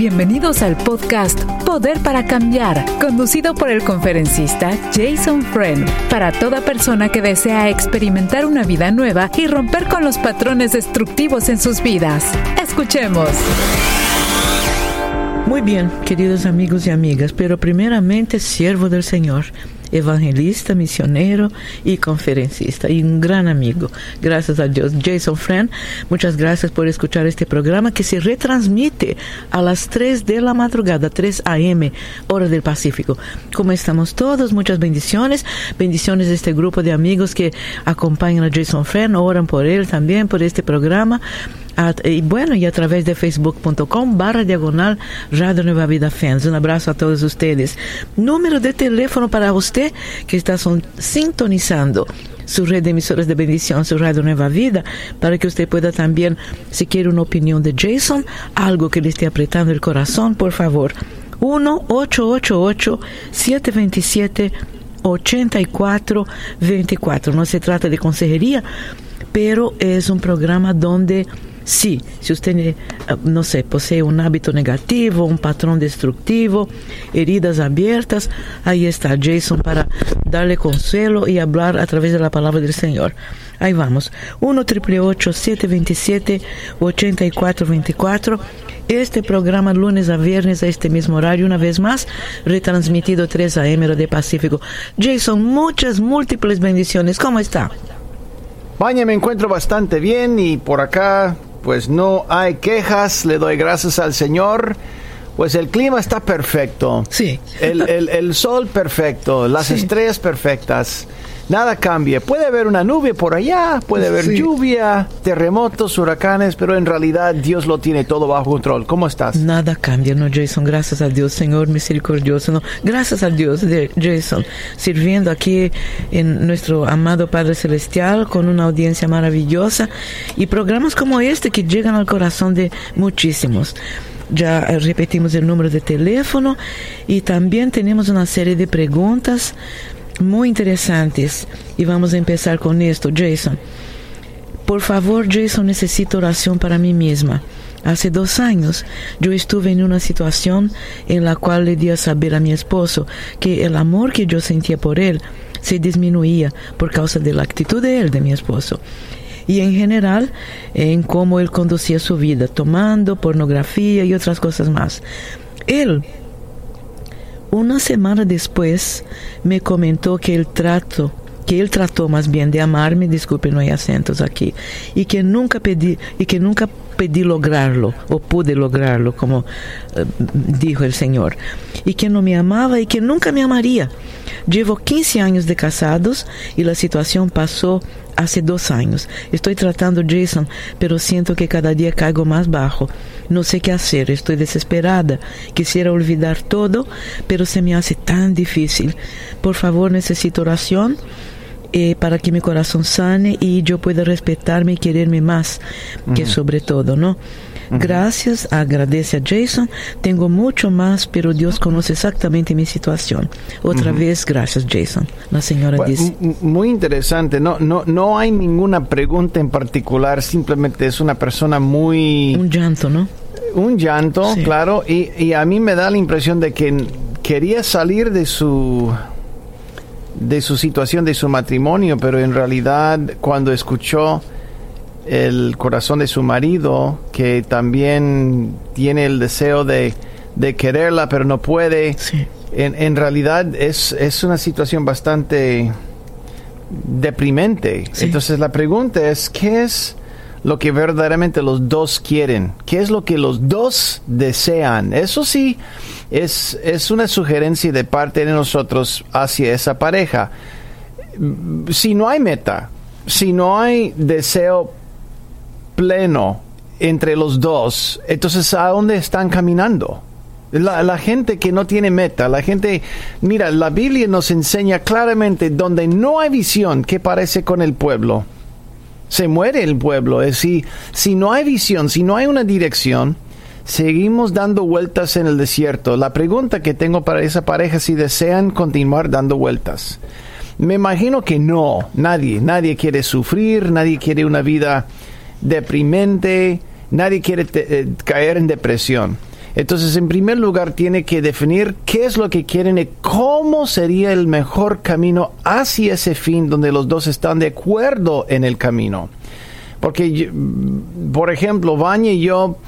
Bienvenidos al podcast Poder para Cambiar, conducido por el conferencista Jason Friend, para toda persona que desea experimentar una vida nueva y romper con los patrones destructivos en sus vidas. Escuchemos. Muy bien, queridos amigos y amigas, pero primeramente siervo del Señor evangelista, misionero y conferencista y un gran amigo. Gracias a Dios. Jason Friend, muchas gracias por escuchar este programa que se retransmite a las 3 de la madrugada, 3 a.m., hora del Pacífico. ¿Cómo estamos todos? Muchas bendiciones. Bendiciones de este grupo de amigos que acompañan a Jason Friend, oran por él también, por este programa y bueno, y a través de facebook.com barra diagonal Radio Nueva Vida Fans. Un abrazo a todos ustedes. Número de teléfono para usted que está sintonizando su red de emisoras de bendición, su Radio Nueva Vida, para que usted pueda también, si quiere una opinión de Jason, algo que le esté apretando el corazón, por favor. 1-888-727-8424. No se trata de consejería, pero es un programa donde Sí, si usted, eh, no sé, posee un hábito negativo, un patrón destructivo, heridas abiertas, ahí está Jason para darle consuelo y hablar a través de la palabra del Señor. Ahí vamos. 1 727 8424 este programa lunes a viernes a este mismo horario, una vez más, retransmitido 3 a.m. de Pacífico. Jason, muchas múltiples bendiciones. ¿Cómo está? Vaya, me encuentro bastante bien y por acá pues no hay quejas, le doy gracias al Señor. Pues el clima está perfecto. Sí. El, sol perfecto, las estrellas perfectas nada cambia. Puede haber una nube por allá, puede haber lluvia, terremotos, huracanes, pero en realidad Dios lo tiene todo bajo control. ¿Cómo estás? Nada cambia, no, Jason. Gracias a Dios, Señor misericordioso. No, gracias a Dios, Jason, sirviendo aquí en nuestro amado Padre Celestial con una audiencia maravillosa y programas como este que llegan al corazón de muchísimos ya repetimos el número de teléfono y también tenemos una serie de preguntas muy interesantes y vamos a empezar con esto, Jason. Por favor, Jason, necesito oración para mí misma. Hace dos años yo estuve en una situación en la cual le di a saber a mi esposo que el amor que yo sentía por él se disminuía por causa de la actitud de él, de mi esposo. Y en general en cómo él conducía su vida, tomando pornografía y otras cosas más. Él una semana después me comentó que el trato que él trató más bien de amarme, disculpe, no hay acentos aquí, y que nunca pedí, y que nunca pedí lograrlo, o pude lograrlo, como uh, dijo el Señor, y que no me amaba y que nunca me amaría. Llevo 15 años de casados y la situación pasó hace dos años. Estoy tratando Jason, pero siento que cada día caigo más bajo. No sé qué hacer, estoy desesperada. Quisiera olvidar todo, pero se me hace tan difícil. Por favor, necesito oración. Eh, para que mi corazón sane y yo pueda respetarme y quererme más que sobre todo, ¿no? Gracias, agradece a Jason. Tengo mucho más, pero Dios conoce exactamente mi situación. Otra vez, gracias, Jason. La señora dice. Muy interesante. No, no, no hay ninguna pregunta en particular. Simplemente es una persona muy. Un llanto, ¿no? Un llanto, claro. Y, y a mí me da la impresión de que quería salir de su de su situación, de su matrimonio, pero en realidad cuando escuchó el corazón de su marido, que también tiene el deseo de, quererla, pero no puede. En, realidad es, es, una situación bastante deprimente. Entonces la pregunta es, ¿qué es lo que verdaderamente los dos quieren? ¿Qué es lo que los dos desean? Eso sí es, es una sugerencia de parte de nosotros hacia esa pareja. Si no hay meta, si no hay deseo pleno entre los dos, entonces ¿a dónde están caminando? La, gente que no tiene meta, la gente, mira, la Biblia nos enseña claramente donde no hay visión, ¿qué parece con el pueblo? Se muere el pueblo. Es si, si no hay visión, si no hay una dirección, seguimos dando vueltas en el desierto. La pregunta que tengo para esa pareja es si desean continuar dando vueltas. Me imagino que no, nadie, nadie quiere sufrir, nadie quiere una vida deprimente, nadie quiere eh, caer en depresión. Entonces, en primer lugar, tiene que definir qué es lo que quieren y cómo sería el mejor camino hacia ese fin donde los dos están de acuerdo en el camino. Porque, por ejemplo, Vanya y yo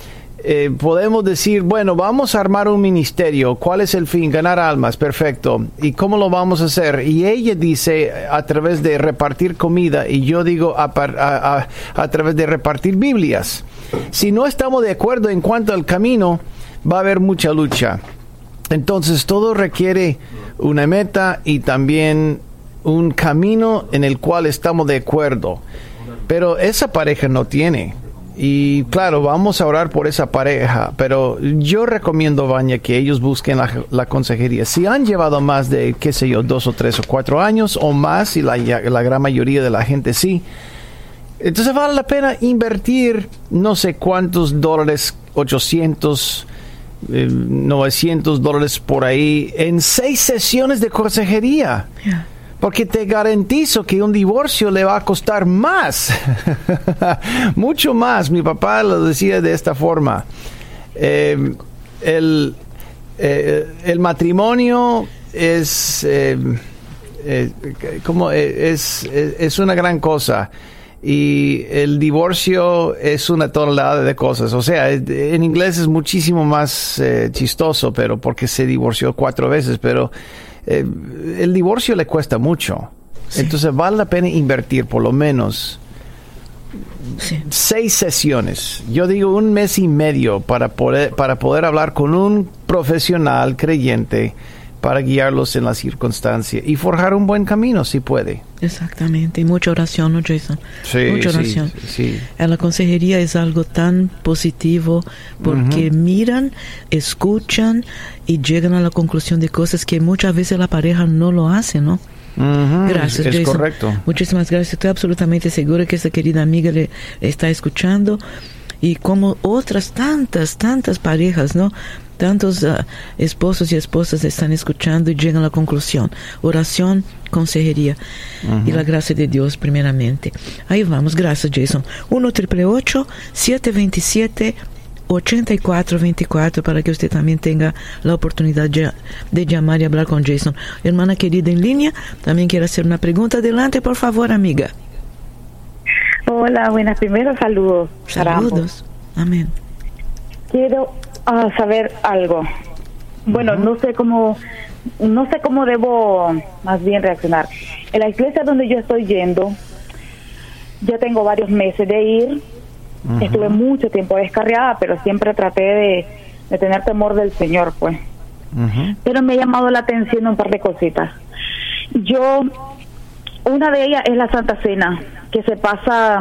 eh, podemos decir, bueno, vamos a armar un ministerio. ¿Cuál es el fin? Ganar almas, perfecto. ¿Y cómo lo vamos a hacer? Y ella dice a través de repartir comida y yo digo a través de repartir Biblias. Si no estamos de acuerdo en cuanto al camino, va a haber mucha lucha. Entonces todo requiere una meta y también un camino en el cual estamos de acuerdo. Pero esa pareja no tiene. Y claro, vamos a orar por esa pareja, pero yo recomiendo, Baña, que ellos busquen la, consejería. Si han llevado más de, qué sé yo, dos o tres o cuatro años o más, y la, la gran mayoría de la gente sí, entonces vale la pena invertir no sé cuántos dólares, 800, 900 eh, dólares por ahí, en seis sesiones de consejería. Porque te garantizo que un divorcio le va a costar más, mucho más. Mi papá lo decía de esta forma. Eh, el, eh, el, matrimonio es, como es, es una gran cosa y el divorcio es una tonelada de cosas. O sea, en inglés es muchísimo más eh, chistoso, pero porque se divorció cuatro veces, pero eh, el divorcio le cuesta mucho. Entonces vale la pena invertir por lo menos seis sesiones. Yo digo un mes y medio para poder, para poder hablar con un profesional creyente para guiarlos en la circunstancia y forjar un buen camino si puede. Exactamente, y mucha oración, ¿no, Jason? Sí, mucha oración. Sí, En la consejería es algo tan positivo porque miran, escuchan y llegan a la conclusión de cosas que muchas veces la pareja no lo hace, ¿no? Gracias, es Jason. correcto. Muchísimas gracias. Estoy absolutamente segura que esta querida amiga le está escuchando y como otras tantas, tantas parejas, ¿no? Tantos uh, esposos y esposas están escuchando y llegan a la conclusión. Oración, consejería y la gracia de Dios primeramente. Ahí vamos, gracias Jason. 1 727 8424 para que usted también tenga la oportunidad de, de, llamar y hablar con Jason. Hermana querida en línea, también quiere hacer una pregunta. Adelante, por favor, amiga. Hola, buenas. Primero saludos. Saludos. Amén. Quiero a saber algo. Bueno, no sé cómo, no sé cómo debo más bien reaccionar. En la iglesia donde yo estoy yendo, ya tengo varios meses de ir. Estuve mucho tiempo descarriada, pero siempre traté de, de tener temor del Señor, pues. Pero me ha llamado la atención un par de cositas. Yo, una de ellas es la Santa Cena, que se pasa,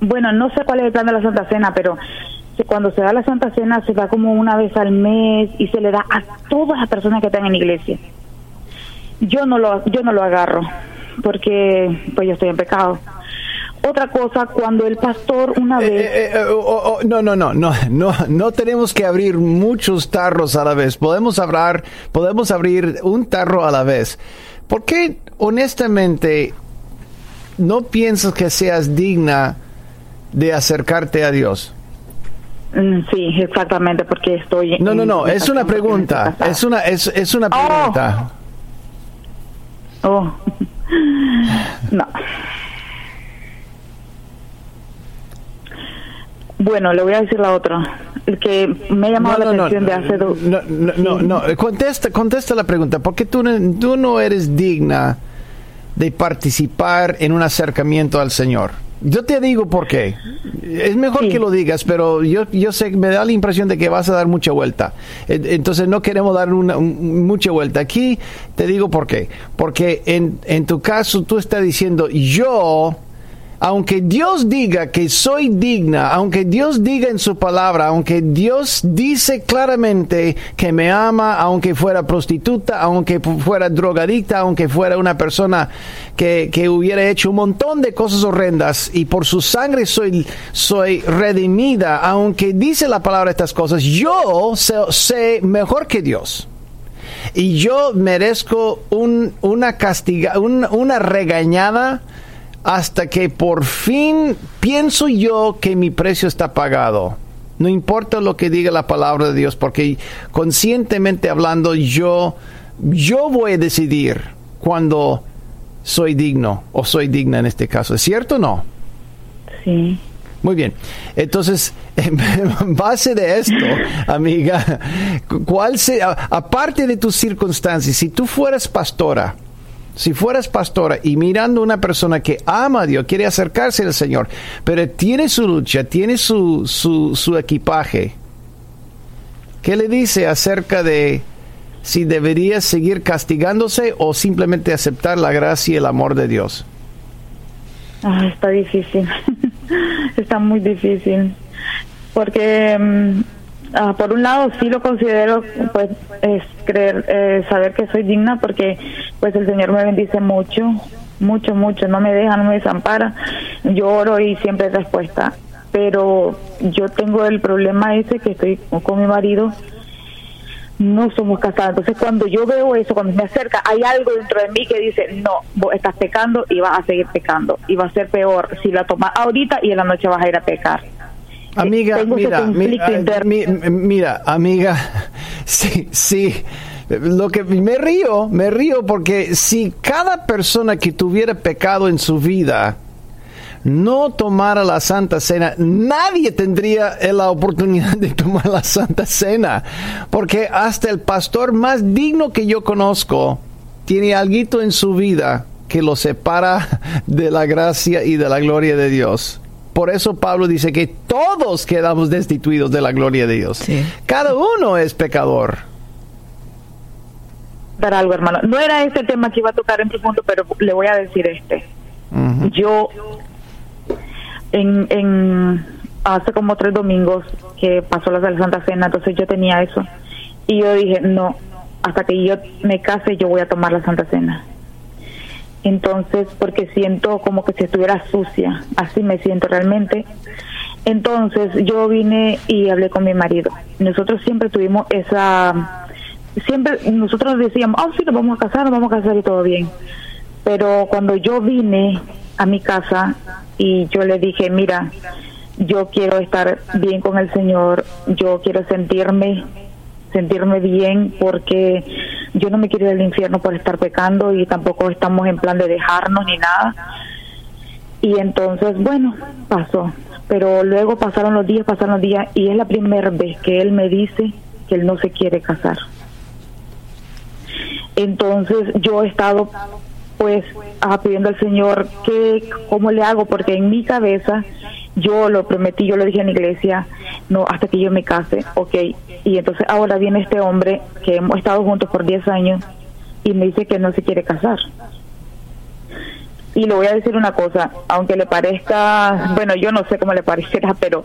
bueno, no sé cuál es el plan de la Santa Cena, pero cuando se da la Santa Cena se da como una vez al mes y se le da a todas las personas que están en la iglesia. Yo no lo yo no lo agarro porque pues yo estoy en pecado. Otra cosa, cuando el pastor una eh, vez... Eh, eh, oh, oh, no, no, no, no, no, no tenemos que abrir muchos tarros a la vez. Podemos hablar, podemos abrir un tarro a la vez. ¿Por qué, honestamente, no piensas que seas digna de acercarte a Dios? Mm, sí, exactamente, porque estoy. No, no, no, es una pregunta. Es una, es, es una pregunta. Oh. oh. no. Bueno, le voy a decir la otra. El que me ha llamado la atención de hace dos. No, no, no, no, Contesta, contesta la pregunta. ¿Por qué tú, tú no eres digna de participar en un acercamiento al Señor? Yo te digo por qué. Es mejor que lo digas, pero yo, yo sé, me da la impresión de que vas a dar mucha vuelta. Entonces no queremos dar una, mucha vuelta. Aquí te digo por qué. Porque en, en tu caso tú estás diciendo, yo aunque Dios diga que soy digna, aunque Dios diga en su palabra, aunque Dios dice claramente que me ama, aunque fuera prostituta, aunque fuera drogadicta, aunque fuera una persona que, hubiera hecho un montón de cosas horrendas y por su sangre soy, soy redimida, aunque dice la palabra estas cosas, yo sé, mejor que Dios. Y yo merezco un, una castiga, una regañada hasta que por fin pienso yo que mi precio está pagado. No importa lo que diga la palabra de Dios, porque conscientemente hablando yo, yo voy a decidir cuando soy digno o soy digna en este caso. ¿Es cierto o no? Sí. Muy bien. Entonces, en base de esto, amiga, ¿cuál se, aparte de tus circunstancias, si tú fueras pastora, si fueras pastora y mirando a una persona que ama a Dios, quiere acercarse al Señor, pero tiene su lucha, tiene su, su, su equipaje, ¿qué le dice acerca de si debería seguir castigándose o simplemente aceptar la gracia y el amor de Dios? Ah, está difícil, está muy difícil, porque mm, ah, por un lado sí lo considero, pues, es creer, eh, saber que soy digna, porque pues el Señor me bendice mucho, mucho, mucho, no me deja, no me desampara, yo oro y siempre hay respuesta, pero yo tengo el problema ese que estoy con mi marido, no somos casados. Entonces, cuando yo veo eso, cuando me acerca, hay algo dentro de mí que dice, no, vos estás pecando y vas a seguir pecando. Y va a ser peor si la tomas ahorita y en la noche vas a ir a pecar. Amiga, mira, mira, mira, amiga, sí, sí. Lo que me río, me río porque si cada persona que tuviera pecado en su vida no tomara la Santa Cena, nadie tendría la oportunidad de tomar la Santa Cena, porque hasta el pastor más digno que yo conozco tiene algo en su vida que lo separa de la gracia y de la gloria de Dios. Por eso Pablo dice que todos quedamos destituidos de la gloria de Dios. Cada uno es pecador. Dar algo, hermano. No era este tema que iba a tocar en tu punto, pero le voy a decir este. Yo en, en hace como tres domingos que pasó la Santa Cena, entonces yo tenía eso. Y yo dije, no, hasta que yo me case yo voy a tomar la Santa Cena. Entonces, porque siento como que si estuviera sucia, así me siento realmente. Entonces yo vine y hablé con mi marido. Nosotros siempre tuvimos esa, siempre nosotros decíamos, oh sí, nos vamos a casar, nos vamos a casar y todo bien. Pero cuando yo vine a mi casa y yo le dije, mira, yo quiero estar bien con el Señor, yo quiero sentirme sentirme bien porque yo no me quiero ir al infierno por estar pecando y tampoco estamos en plan de dejarnos ni nada. Y entonces, bueno, pasó. Pero luego pasaron los días, pasaron los días y es la primera vez que él me dice que él no se quiere casar. Entonces yo he estado pues pidiendo al Señor que cómo le hago porque en mi cabeza yo lo prometí, yo lo dije en la iglesia, no hasta que yo me case, ok. Y entonces ahora viene este hombre que hemos estado juntos por 10 años y me dice que no se quiere casar. Y le voy a decir una cosa, aunque le parezca, bueno, yo no sé cómo le parecerá, pero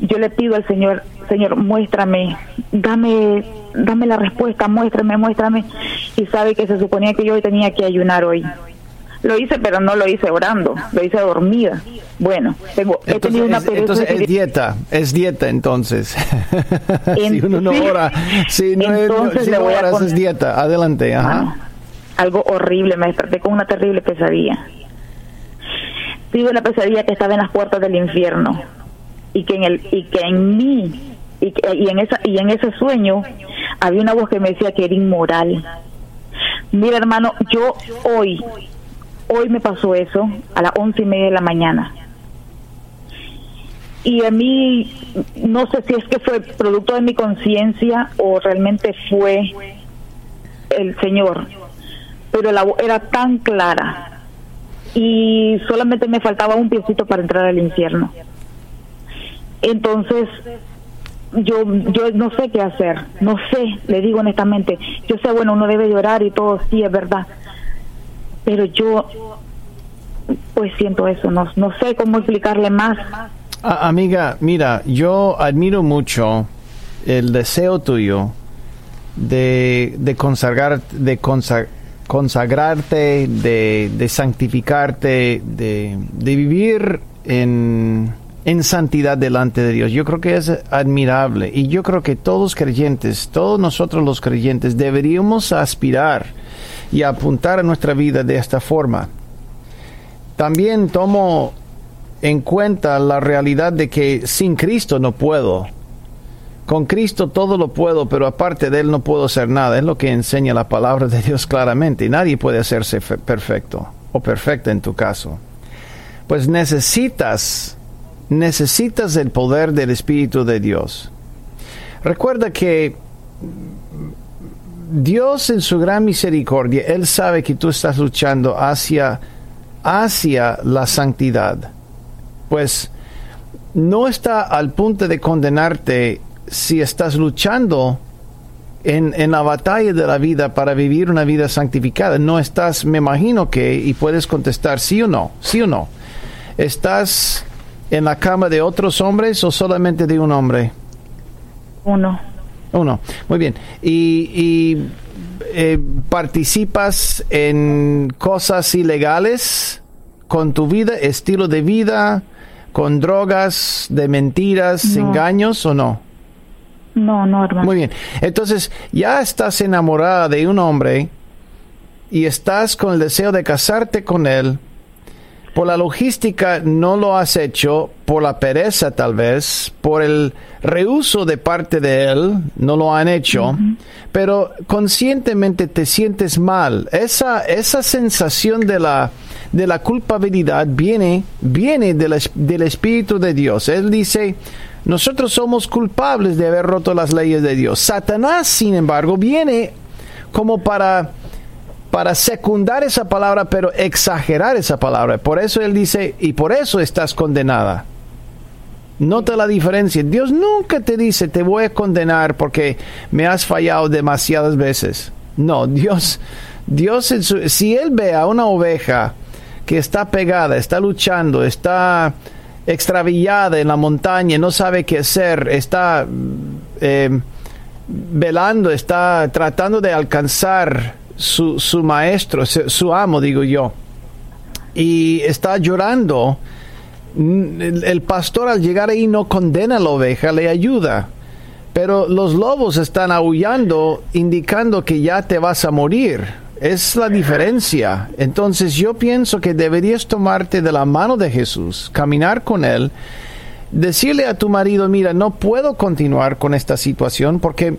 yo le pido al Señor, Señor, muéstrame, dame, dame la respuesta, muéstrame, muéstrame. Y sabe que se suponía que yo tenía que ayunar hoy. Lo hice, pero no lo hice orando, lo hice dormida. Bueno, tengo, he tenido una es, Entonces es dieta, es dieta entonces. si uno no ora, si no, entonces le voy a es dieta. Adelante, ajá. algo horrible, me desperté con una terrible pesadilla. Tuve la pesadilla que estaba en las puertas del infierno y que en el y que en mí y, y en esa y en ese sueño había una voz que me decía que era inmoral. Mira, hermano, yo hoy hoy me pasó eso a las once y media de la mañana y a mí no sé si es que fue producto de mi conciencia o realmente fue el Señor, pero la voz era tan clara y solamente me faltaba un piecito para entrar al infierno. Entonces, yo yo no sé qué hacer, no sé, le digo honestamente, yo sé, bueno, uno debe llorar y todo, sí, es verdad, pero yo pues siento eso, no, no sé cómo explicarle más. amiga, mira, yo admiro mucho el deseo tuyo de, de consagrar, de consagrarte, de, santificarte, de, de vivir en en santidad delante de Dios. Yo creo que es admirable y yo creo que todos creyentes, todos nosotros los creyentes deberíamos aspirar y apuntar a nuestra vida de esta forma. También tomo en cuenta la realidad de que sin Cristo no puedo. Con Cristo todo lo puedo, pero aparte de Él no puedo hacer nada. Es lo que enseña la palabra de Dios claramente. Nadie puede hacerse perfecto o perfecta en tu caso. Pues necesitas, necesitas el poder del Espíritu de Dios. Recuerda que Dios en su gran misericordia, Él sabe que tú estás luchando hacia, hacia la santidad. Pues no está al punto de condenarte si estás luchando en, en, la batalla de la vida para vivir una vida santificada. No estás, me imagino que, y puedes contestar sí o no, sí o no. ¿Estás en la cama de otros hombres o solamente de un hombre? Uno. Uno, muy bien. ¿Y, y eh, participas en cosas ilegales con tu vida, estilo de vida, con drogas, de mentiras, engaños o no? No, no, hermano. Muy bien. Entonces, ya estás enamorada de un hombre y estás con el deseo de casarte con él. Por la logística no lo has hecho, por la pereza tal vez, por el reuso de parte de él, no lo han hecho, pero conscientemente te sientes mal. Esa, esa sensación de la, de la culpabilidad viene, viene del, del Espíritu de Dios. Él dice, nosotros somos culpables de haber roto las leyes de Dios. Satanás, sin embargo, viene como para, para secundar esa palabra, pero exagerar esa palabra. Por eso él dice, y por eso estás condenada. Nota la diferencia. Dios nunca te dice, te voy a condenar porque me has fallado demasiadas veces. No, Dios, Dios, si Él ve a una oveja que está pegada, está luchando, está extraviada en la montaña, no sabe qué hacer, está eh, velando, está tratando de alcanzar su, su maestro, su, amo, digo yo, y está llorando. El, pastor al llegar ahí no condena a la oveja, le ayuda. Pero los lobos están aullando, indicando que ya te vas a morir. Es la diferencia. Entonces yo pienso que deberías tomarte de la mano de Jesús, caminar con Él, decirle a tu marido, mira, no puedo continuar con esta situación porque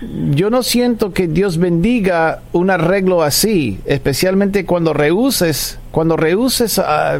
yo no siento que Dios bendiga un arreglo así, especialmente cuando rehuses, cuando rehuses a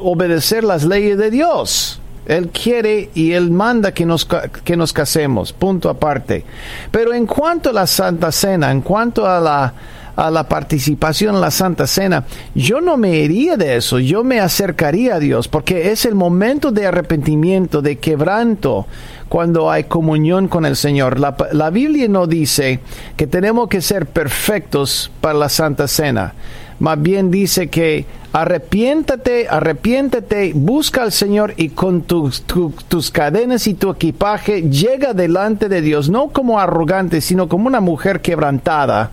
obedecer las leyes de Dios. Él quiere y Él manda que nos, que nos casemos, punto aparte. Pero en cuanto a la Santa Cena, en cuanto a la, a la participación en la Santa Cena, yo no me iría de eso, yo me acercaría a Dios, porque es el momento de arrepentimiento, de quebranto, cuando hay comunión con el Señor. La, la Biblia no dice que tenemos que ser perfectos para la Santa Cena más bien dice que arrepiéntate, arrepiéntate, busca al Señor y con tus, tus cadenas y tu equipaje llega delante de Dios, no como arrogante, sino como una mujer quebrantada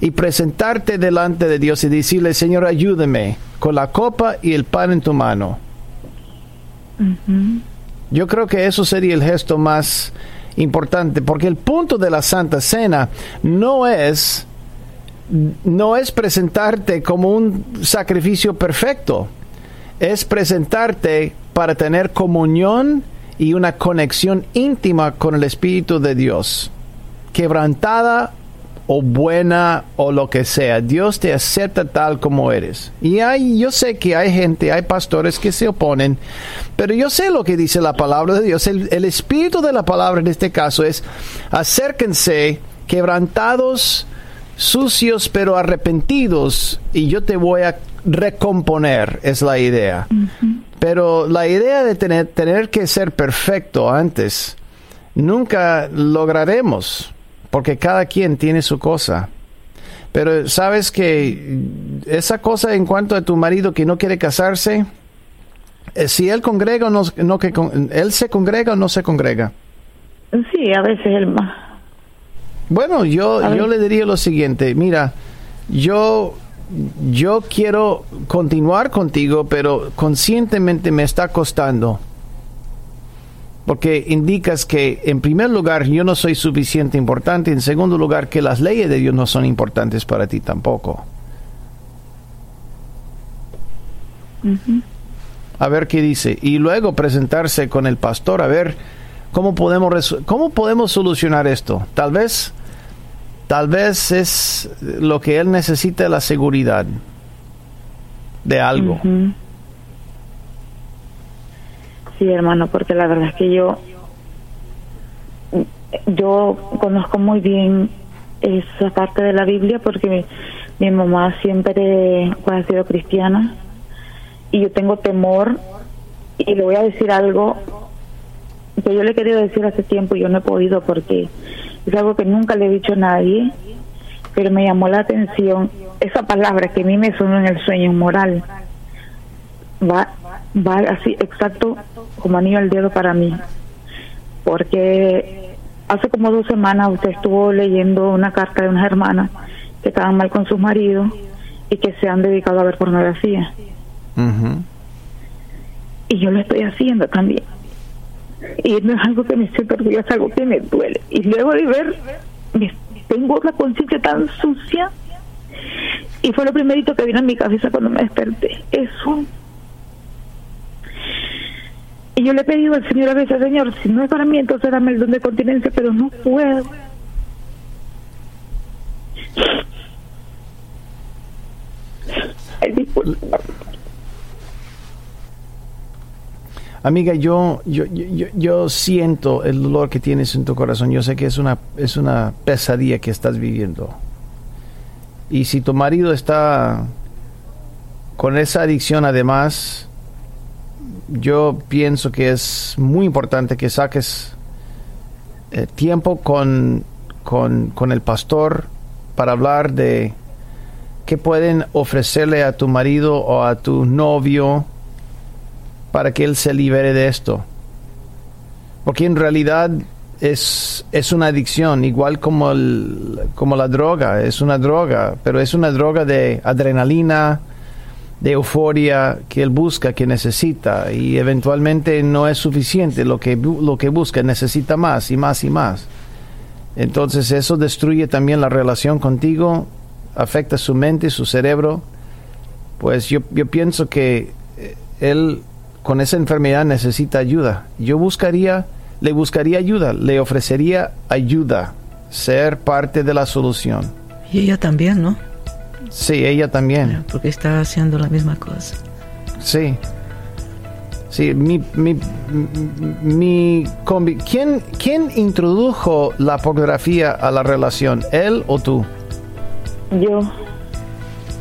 y presentarte delante de Dios y decirle, Señor, ayúdame con la copa y el pan en tu mano. Yo creo que eso sería el gesto más importante, porque el punto de la Santa Cena no es no es presentarte como un sacrificio perfecto, es presentarte para tener comunión y una conexión íntima con el Espíritu de Dios, quebrantada o buena o lo que sea. Dios te acepta tal como eres. Y hay, yo sé que hay gente, hay pastores que se oponen, pero yo sé lo que dice la palabra de Dios. El, el espíritu de la palabra en este caso es acérquense quebrantados sucios pero arrepentidos y yo te voy a recomponer, es la idea. Pero la idea de tener, tener que ser perfecto antes, nunca lograremos, porque cada quien tiene su cosa. Pero sabes que esa cosa en cuanto a tu marido que no quiere casarse, eh, si él congrega o no, no que él se congrega o no se congrega. Sí, a veces él más bueno, yo, yo le diría lo siguiente, mira, yo, yo quiero continuar contigo, pero conscientemente me está costando. Porque indicas que, en primer lugar, yo no soy suficiente importante, en segundo lugar, que las leyes de Dios no son importantes para ti tampoco. a ver qué dice, y luego presentarse con el pastor a ver cómo podemos, cómo podemos solucionar esto. Tal vez, tal vez es lo que él necesita, la seguridad de algo. Sí, hermano, porque la verdad es que yo, yo conozco muy bien esa parte de la Biblia porque mi, mamá siempre ha sido cristiana y yo tengo temor y le voy a decir algo que yo le he querido decir hace tiempo y yo no he podido porque es algo que nunca le he dicho a nadie, pero me llamó la atención esa palabra que a mí me sonó en el sueño moral. Va, va así exacto como anillo al dedo para mí, porque hace como dos semanas usted estuvo leyendo una carta de unas hermanas que estaban mal con sus maridos y que se han dedicado a ver pornografía. Y yo lo estoy haciendo también. Y no es algo que me siento orgullosa, es algo que me duele. Y luego de ver, tengo la conciencia tan sucia. Y fue lo primerito que vino a mi cabeza cuando me desperté. Eso. Y yo le he pedido al Señor a veces, Señor, si no es para mí, entonces dame el don de continencia, pero no puedo. Amiga, yo, yo, yo, yo, siento el dolor que tienes en tu corazón. Yo sé que es una, es una pesadilla que estás viviendo. Y si tu marido está con esa adicción además, yo pienso que es muy importante que saques eh, tiempo con, con, con el pastor para hablar de qué pueden ofrecerle a tu marido o a tu novio para que él se libere de esto. Porque en realidad es, es una adicción, igual como, el, como la droga, es una droga, pero es una droga de adrenalina, de euforia que él busca, que necesita, y eventualmente no es suficiente lo que, lo que busca, necesita más y más y más. Entonces eso destruye también la relación contigo, afecta su mente, su cerebro. Pues yo, yo pienso que eh, él con esa enfermedad necesita ayuda. Yo buscaría, le buscaría ayuda, le ofrecería ayuda, ser parte de la solución. Y ella también, ¿no? Sí, ella también. Porque está haciendo la misma cosa. Sí. Sí, mi, mi, mi ¿quién, ¿quién introdujo la pornografía a la relación? ¿Él o tú? Yo.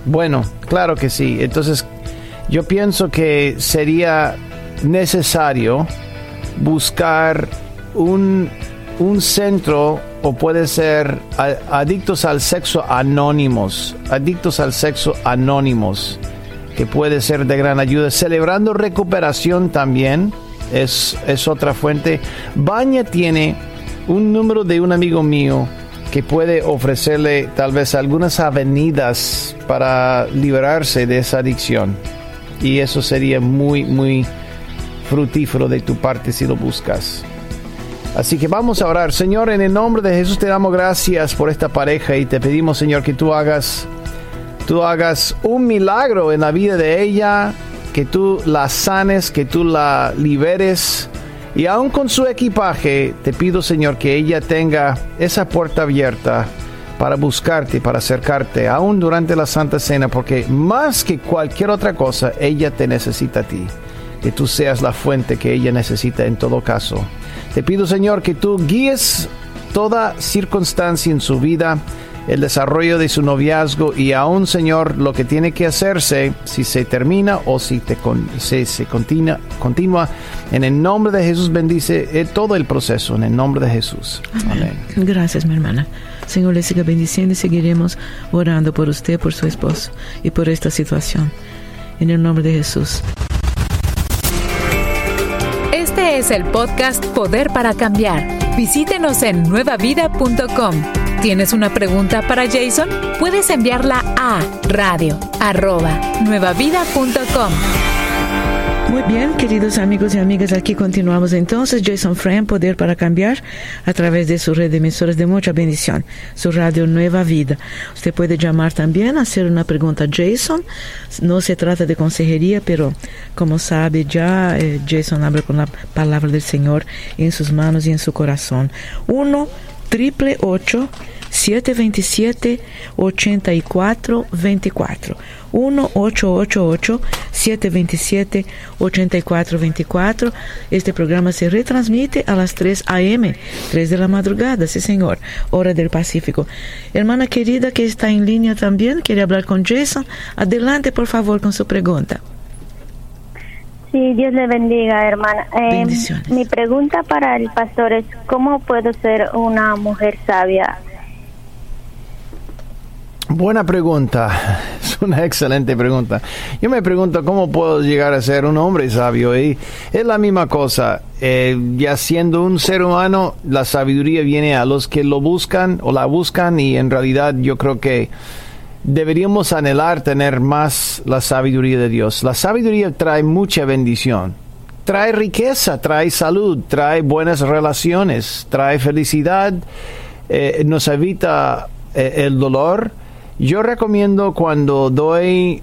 Bueno, claro que sí. Entonces, yo pienso que sería necesario buscar un, un centro o puede ser adictos al sexo anónimos, adictos al sexo anónimos, que puede ser de gran ayuda. Celebrando recuperación también es, es otra fuente. Baña tiene un número de un amigo mío que puede ofrecerle tal vez algunas avenidas para liberarse de esa adicción y eso sería muy, muy frutífero de tu parte si lo buscas. Así que vamos a orar. Señor, en el nombre de Jesús te damos gracias por esta pareja y te pedimos, Señor, que tú hagas, tú hagas un milagro en la vida de ella, que tú la sanes, que tú la liberes. Y aún con su equipaje, te pido, Señor, que ella tenga esa puerta abierta para buscarte, para acercarte, aún durante la Santa Cena, porque más que cualquier otra cosa, ella te necesita a ti. Que tú seas la fuente que ella necesita en todo caso. Te pido, Señor, que tú guíes toda circunstancia en su vida, el desarrollo de su noviazgo y aún, Señor, lo que tiene que hacerse, si se termina o si te se, continúa, continúa. En el nombre de Jesús bendice eh, todo el proceso, en el nombre de Jesús. Amén. Gracias, mi hermana. Señor le siga bendiciendo y seguiremos orando por usted, por su esposo y por esta situación. En el nombre de Jesús. Es el podcast Poder para Cambiar. Visítenos en nuevavida.com. ¿Tienes una pregunta para Jason? Puedes enviarla a radio nuevavida.com. Bien, queridos amigos y amigas, aquí continuamos entonces. Jason Friend, Poder para Cambiar, a través de su red de emisores de mucha bendición, su radio Nueva Vida. Usted puede llamar también, hacer una pregunta a Jason. No se trata de consejería, pero como sabe ya, eh, Jason habla con la palabra del Señor en sus manos y en su corazón. 1 triple 727 8424 1-888-727-8424. Este programa se retransmite a las 3 a.m., 3 de la madrugada, sí señor, hora del Pacífico. Hermana querida que está en línea también, quiere hablar con Jason. Adelante, por favor, con su pregunta. Sí, Dios le bendiga, hermana. Eh, mi pregunta para el pastor es, ¿cómo puedo ser una mujer sabia? Buena pregunta, es una excelente pregunta. Yo me pregunto cómo puedo llegar a ser un hombre sabio y es la misma cosa. Eh, ya siendo un ser humano, la sabiduría viene a los que lo buscan o la buscan y en realidad yo creo que deberíamos anhelar tener más la sabiduría de Dios. La sabiduría trae mucha bendición, trae riqueza, trae salud, trae buenas relaciones, trae felicidad, eh, nos evita eh, el dolor yo recomiendo cuando doy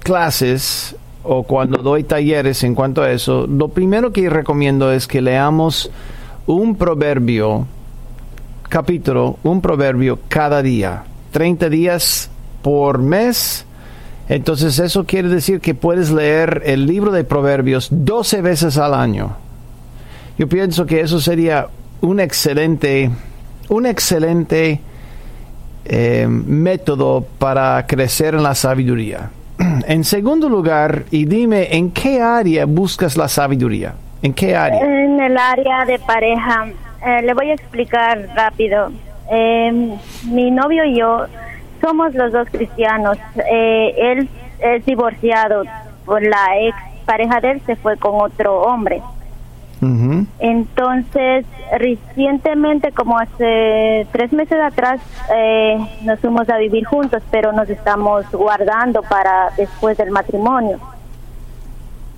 clases o cuando doy talleres en cuanto a eso, lo primero que recomiendo es que leamos un proverbio, capítulo, un proverbio cada día, 30 días por mes. Entonces eso quiere decir que puedes leer el libro de proverbios 12 veces al año. Yo pienso que eso sería un excelente, un excelente eh, método para crecer en la sabiduría. En segundo lugar, y dime, ¿en qué área buscas la sabiduría? ¿En qué área? En el área de pareja. Eh, le voy a explicar rápido. Em, mi novio y yo somos los dos cristianos. Eh, él es divorciado por la ex pareja de él, se fue con otro hombre. Entonces, recientemente, como hace tres meses atrás, eh, nos fuimos a vivir juntos, pero nos estamos guardando para después del matrimonio.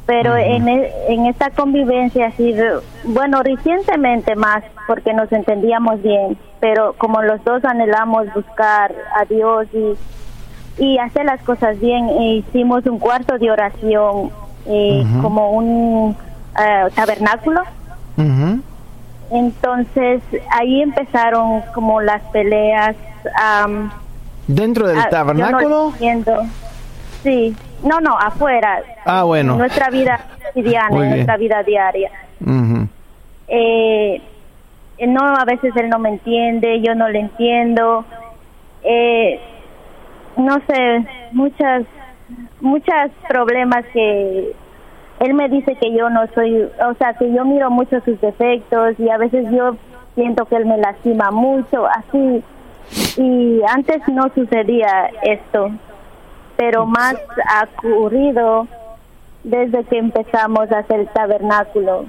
Pero en, e, en esta convivencia sido, bueno, recientemente más, porque nos entendíamos bien, pero como los dos anhelamos buscar a Dios y, y hacer las cosas bien, hicimos un cuarto de oración, eh, como un eh, tabernáculo. Entonces ahí empezaron como las peleas. ¿Dentro del ah, tabernáculo? sí, no, no, afuera. Ah, bueno. Nuestra vida cotidiana, nuestra vida diaria. Eh, no, a veces él no me entiende, yo no le entiendo. Eh, no sé, muchas, muchas problemas que él me dice que yo no soy, o sea, que yo miro mucho sus defectos y a veces yo siento que él me lastima mucho, así. Y antes no sucedía esto, pero más ha ocurrido desde que empezamos a hacer el tabernáculo.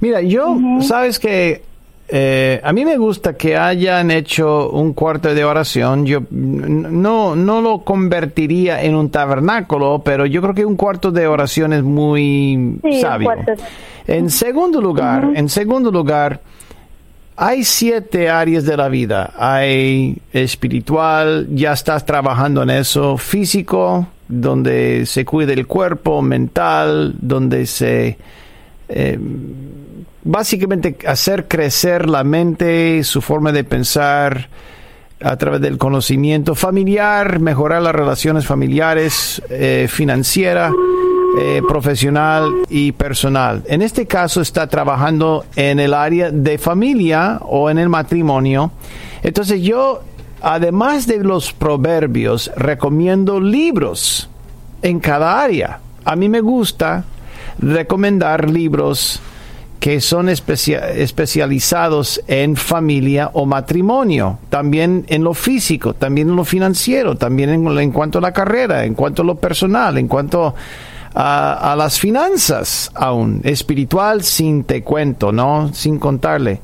Mira, yo, sabes que eh, a mí me gusta que hayan hecho un cuarto de oración. Yo no, no lo convertiría en un tabernáculo, pero yo creo que un cuarto de oración es muy sabio. En segundo lugar, en segundo lugar, hay siete áreas de la vida. Hay espiritual, ya estás trabajando en eso, físico, donde se cuida el cuerpo, mental, donde se eh, básicamente hacer crecer la mente, su forma de pensar a través del conocimiento familiar, mejorar las relaciones familiares, eh, financiera, eh, profesional y personal. En este caso está trabajando en el área de familia o en el matrimonio. Entonces yo, además de los proverbios, recomiendo libros en cada área. A mí me gusta recomendar libros que son especializados en familia o matrimonio, también en lo físico, también en lo financiero, también en, cuanto a la carrera, en cuanto a lo personal, en cuanto a, las finanzas aún, espiritual sin te cuento, ¿no? Sin contarle.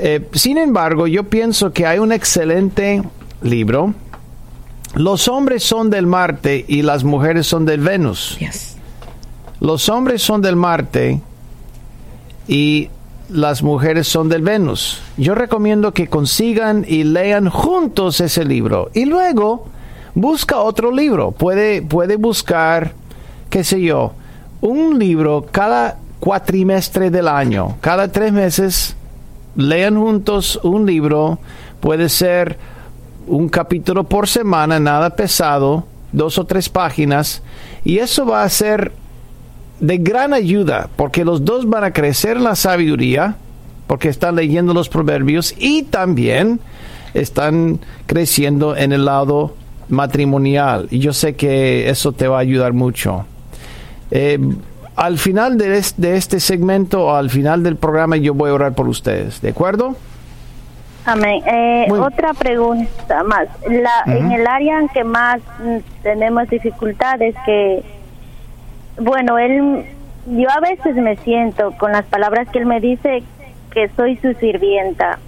Eh, sin embargo, yo pienso que hay un excelente libro. Los hombres son del Marte y las mujeres son del Venus. los hombres son del Marte y las mujeres son del Venus. Yo recomiendo que consigan y lean juntos ese libro y luego busca otro libro. Puede, puede buscar, qué sé yo, un libro cada cuatrimestre del año. Cada tres meses lean juntos un libro. Puede ser un capítulo por semana, nada pesado, dos o tres páginas. Y eso va a ser de gran ayuda porque los dos van a crecer en la sabiduría porque están leyendo los proverbios y también están creciendo en el lado matrimonial. Y yo sé que eso te va a ayudar mucho. Eh, al final de este, segmento o al final del programa yo voy a orar por ustedes, ¿de acuerdo? Amén. Eh, otra pregunta más. La, En el área en que más mm, tenemos dificultades, que, bueno, él, yo a veces me siento con las palabras que él me dice que soy su sirvienta,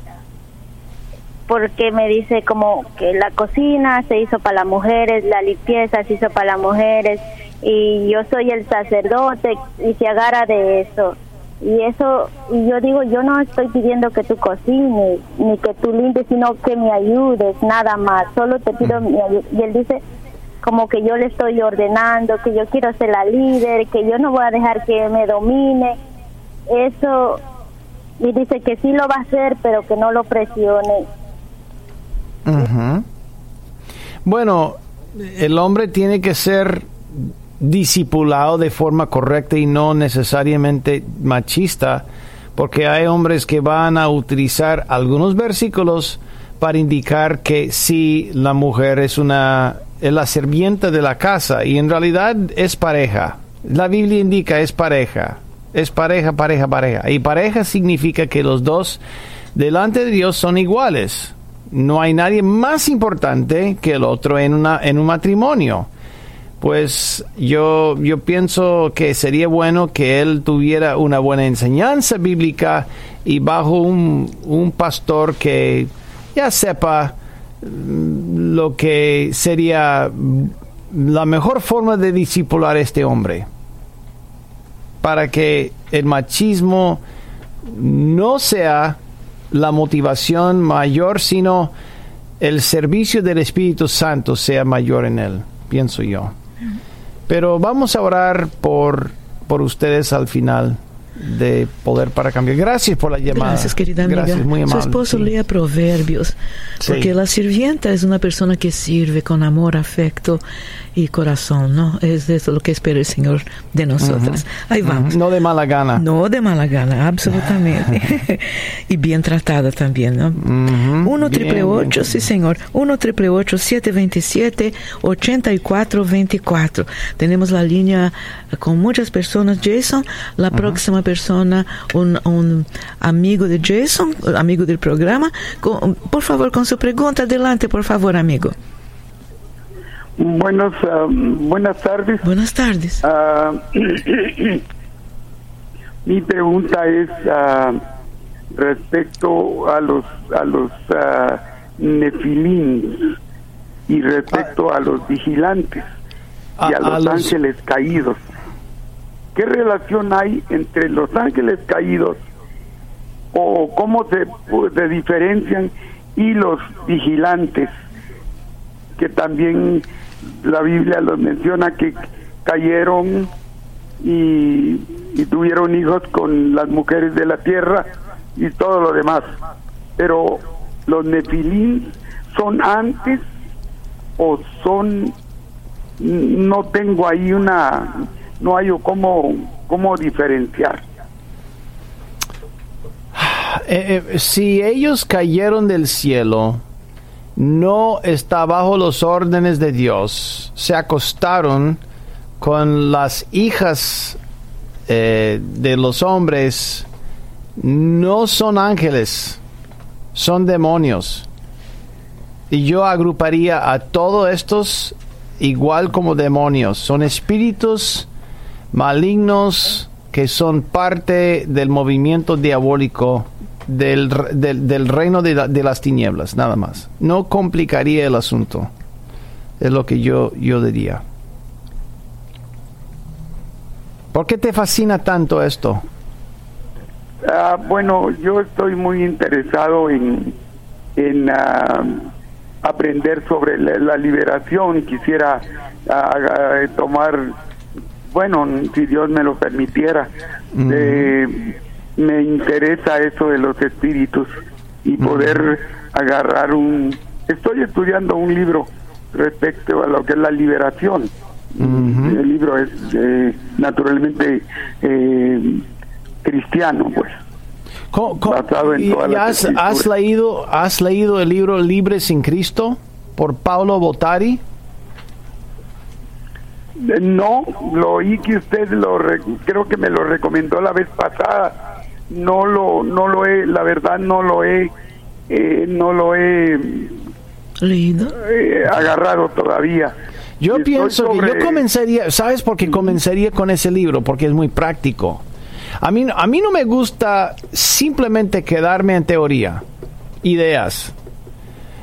porque me dice como que la cocina se hizo para las mujeres, la limpieza se hizo para las mujeres, y yo soy el sacerdote y se agarra de eso. Y eso, y yo digo, yo no estoy pidiendo que tú cocines, ni que tú limpies, sino que me ayudes, nada más. Solo te pido mi ayuda. Y él dice, como que yo le estoy ordenando, que yo quiero ser la líder, que yo no voy a dejar que me domine. Eso, y dice que sí lo va a hacer, pero que no lo presione. Bueno, el hombre tiene que ser discipulado de forma correcta y no necesariamente machista, porque hay hombres que van a utilizar algunos versículos para indicar que si la mujer es una la sirvienta de la casa y en realidad es pareja. La Biblia indica es pareja, es pareja, pareja, pareja. Y pareja significa que los dos delante de Dios son iguales. No hay nadie más importante que el otro en, una, en un matrimonio pues yo, yo pienso que sería bueno que él tuviera una buena enseñanza bíblica y bajo un, un pastor que ya sepa lo que sería la mejor forma de discipular a este hombre para que el machismo no sea la motivación mayor, sino el servicio del Espíritu Santo sea mayor en él, pienso yo. Pero vamos a orar por, por ustedes al final de Poder para Cambiar. Gracias por la llamada. Gracias, querida amiga. Gracias, muy amable. Su esposo lea Proverbios, porque la sirvienta es una persona que sirve con amor, afecto y corazón, ¿no? Es eso lo que espera el Señor de nosotras. Ahí vamos. No de mala gana. No de mala gana, absolutamente. y bien tratada también, ¿no? 1 triple 8, sí señor. 1 triple 8 727 8424. Tenemos la línea con muchas personas. Jason, la próxima persona, un, un, amigo de Jason, amigo del programa. por favor, con su pregunta, adelante, por favor, amigo. Buenos, ah, buenas tardes. Buenas tardes. Ah, mi pregunta es uh, respecto a los a los nefilín y respecto a los vigilantes y a, los, ángeles caídos. ¿Qué relación hay entre los ángeles caídos o cómo se, se diferencian y los vigilantes que también la Biblia los menciona que cayeron y, tuvieron hijos con las mujeres de la tierra y todo lo demás. Pero los nefilín son antes o son no tengo ahí una no hay cómo cómo diferenciar eh, eh, si ellos cayeron del cielo no está bajo los órdenes de Dios. Se acostaron con las hijas eh, de los hombres. No son ángeles, son demonios. Y yo agruparía a todos estos igual como demonios. Son espíritus malignos que son parte del movimiento diabólico del, del, reino de, de, las tinieblas, nada más. No complicaría el asunto. Es lo que yo, yo diría. ¿Por qué te fascina tanto esto? Ah, bueno, yo estoy muy interesado en, en ah, aprender sobre la, liberación. Quisiera ah, tomar, bueno, si Dios me lo permitiera, me interesa eso de los espíritus y poder agarrar un... Estoy estudiando un libro respecto a lo que es la liberación. El libro es eh, naturalmente eh, cristiano, pues. basado en ¿Y has, has, leído, ¿Has leído el libro Libre sin Cristo por Paulo Botari? Eh, no, lo oí que usted lo creo que me lo recomendó la vez pasada. No lo no lo he, la verdad no lo he no lo he leído agarrado todavía. Yo pienso que yo comenzaría, ¿sabes por qué comenzaría con ese libro? Porque es muy práctico. A mí, a mí no me gusta simplemente quedarme en teoría, ideas.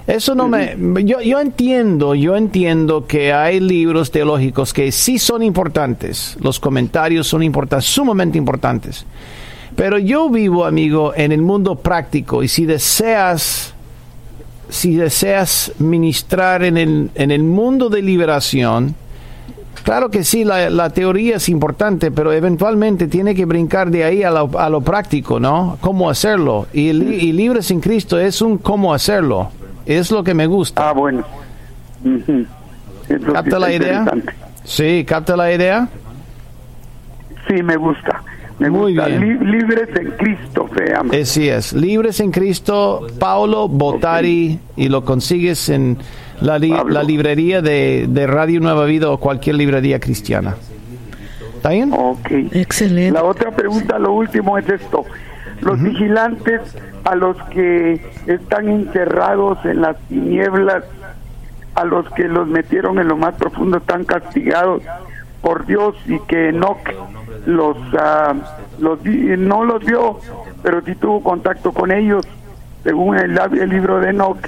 Eso no me... Yo, yo entiendo, yo entiendo que hay libros teológicos que sí son importantes. Los comentarios son importantes, sumamente importantes. Pero yo vivo, amigo, en el mundo práctico y si deseas si deseas ministrar en el, en el mundo de liberación, claro que sí, la, teoría es importante, pero eventualmente tiene que brincar de ahí a lo, a lo práctico, ¿no? ¿Cómo hacerlo? Y, y Libre sin Cristo es un cómo hacerlo. Es lo que me gusta. Ah, bueno. ¿Capta la idea? Sí, ¿capta la idea? Sí, me gusta. Muy bien. libres en Cristo se llama. Así es. Libres en Cristo, Paulo Botari, y lo consigues en la, la librería de, Radio Nueva Vida o cualquier librería cristiana. ¿Está bien? Ok. Excelente. La otra pregunta, lo último es esto. Los vigilantes a los que están encerrados en las tinieblas, a los que los metieron en lo más profundo, están castigados por Dios y que Enoch los, uh, los no los vio, pero sí tuvo contacto con ellos, según el, libro de Enoch,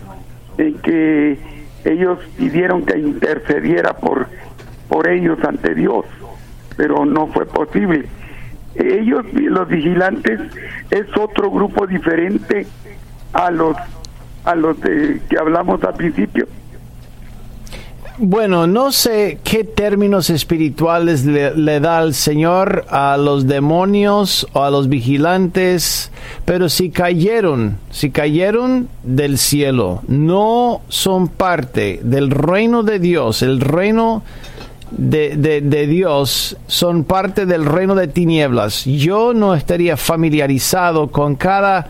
en que ellos pidieron que intercediera por, por ellos ante Dios, pero no fue posible. Ellos, los vigilantes, es otro grupo diferente a los a los de, que hablamos al principio. Bueno, no sé qué términos espirituales le, da el Señor a los demonios o a los vigilantes, pero si cayeron, si cayeron del cielo, no son parte del reino de Dios, el reino de, Dios son parte del reino de tinieblas. Yo no estaría familiarizado con cada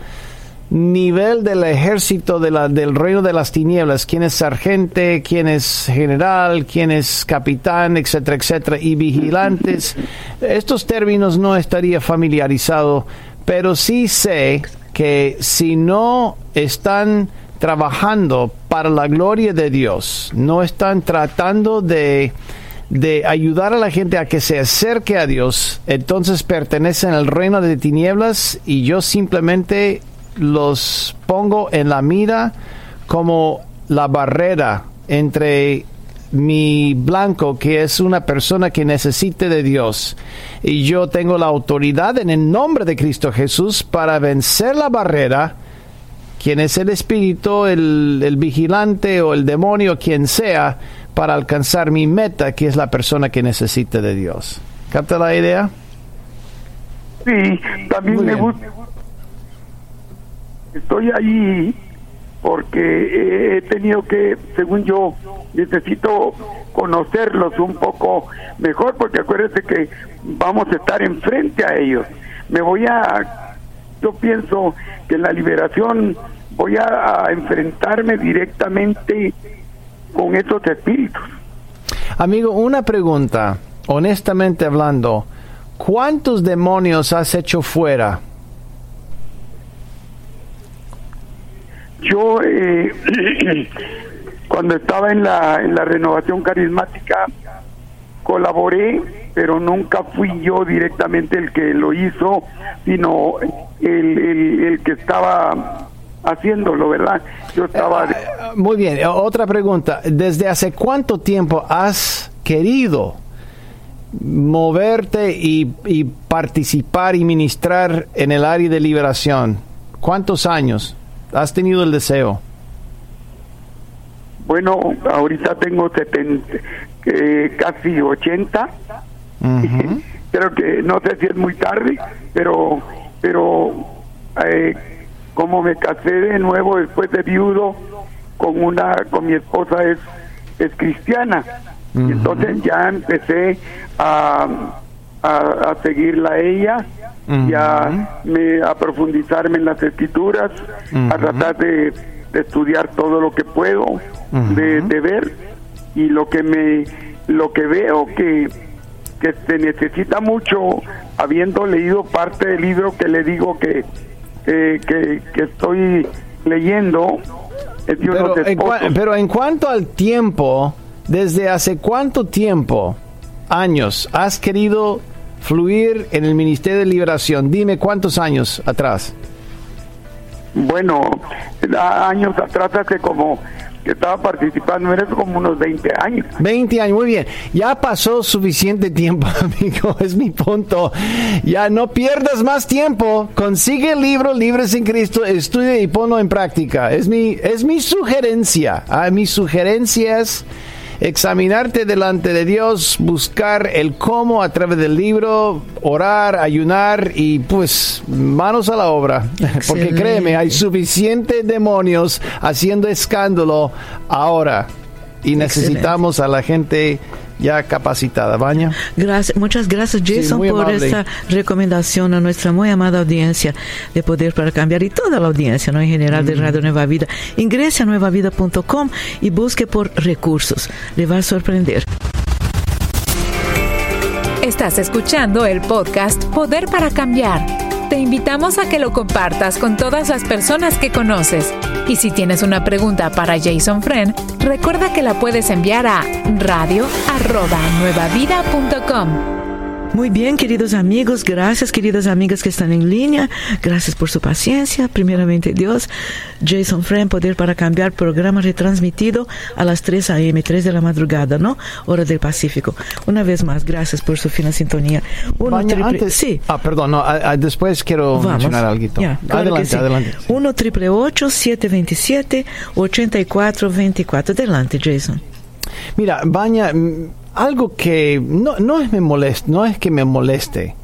nivel del ejército de la, del reino de las tinieblas, quién es sargente, quién es general, quién es capitán, etcétera, etcétera, y vigilantes. Estos términos no estaría familiarizado, pero sí sé que si no están trabajando para la gloria de Dios, no están tratando de de ayudar a la gente a que se acerque a Dios, entonces pertenecen al reino de tinieblas y yo simplemente los pongo en la mira como la barrera entre mi blanco, que es una persona que necesite de Dios, y yo tengo la autoridad en el nombre de Cristo Jesús para vencer la barrera, quien es el espíritu, el, el vigilante o el demonio, quien sea, para alcanzar mi meta, que es la persona que necesite de Dios. ¿Capta la idea? Sí, también me gusta Estoy ahí porque he tenido que, según yo, necesito conocerlos un poco mejor, porque acuérdate que vamos a estar enfrente a ellos. Me voy a, yo pienso que en la liberación voy a, enfrentarme directamente con esos espíritus. Amigo, una pregunta, honestamente hablando, ¿cuántos demonios has hecho fuera? Yo, eh, cuando estaba en la, en la renovación carismática, colaboré, pero nunca fui yo directamente el que lo hizo, sino el, el, que estaba haciéndolo, ¿verdad? Yo estaba... Eh, muy bien, otra pregunta. ¿Desde hace cuánto tiempo has querido moverte y, y, participar y ministrar en el área de liberación? ¿Cuántos años has tenido el deseo? Bueno, ahorita tengo 70, eh, casi 80. Creo que no sé si es muy tarde, pero pero eh, como me casé de nuevo después de viudo con una con mi esposa es es cristiana entonces ya empecé a, a, seguirla a ella ya me a profundizarme en las escrituras a tratar de, estudiar todo lo que puedo de, de ver y lo que me lo que veo que que se necesita mucho, habiendo leído parte del libro que le digo que, que, estoy leyendo. pero, en pero en cuanto al tiempo, ¿desde hace cuánto tiempo, años, has querido fluir en el Ministerio de Liberación? Dime cuántos años atrás. Bueno, años atrás, hace como que estaba participando eso como unos 20 años. 20 años, muy bien. Ya pasó suficiente tiempo, amigo, es mi punto. Ya no pierdas más tiempo. Consigue el libro Libres en Cristo, estudia y ponlo en práctica. Es mi, es mi sugerencia. Ah, mis sugerencias examinarte delante de Dios, buscar el cómo a través del libro, orar, ayunar y pues manos a la obra. Porque créeme, hay suficientes demonios haciendo escándalo ahora y necesitamos a la gente ya capacitada. Baña. Gracias, muchas gracias Jason por esta recomendación a nuestra muy amada audiencia de Poder para Cambiar y toda la audiencia ¿no? en general de Radio Nueva Vida. Ingrese a nuevavida.com y busque por recursos. Le va a sorprender. Estás escuchando el podcast Poder para Cambiar te invitamos a que lo compartas con todas las personas que conoces. Y si tienes una pregunta para Jason Friend, recuerda que la puedes enviar a radio@nuevavida.com. Muy bien, queridos amigos, gracias, queridas amigas que están en línea, gracias por su paciencia. Primeramente, Dios, Jason Friend, Poder para Cambiar, programa retransmitido a las 3 a.m., 3 de la madrugada, ¿no? Hora del Pacífico. Una vez más, gracias por su fina sintonía. Uno triple... sí. Ah, perdón, no, después quiero mencionar algo. adelante, adelante. 1 triple 727 8424. Adelante, Jason. Mira, Baña algo que no, no, es me moleste, no es que me moleste,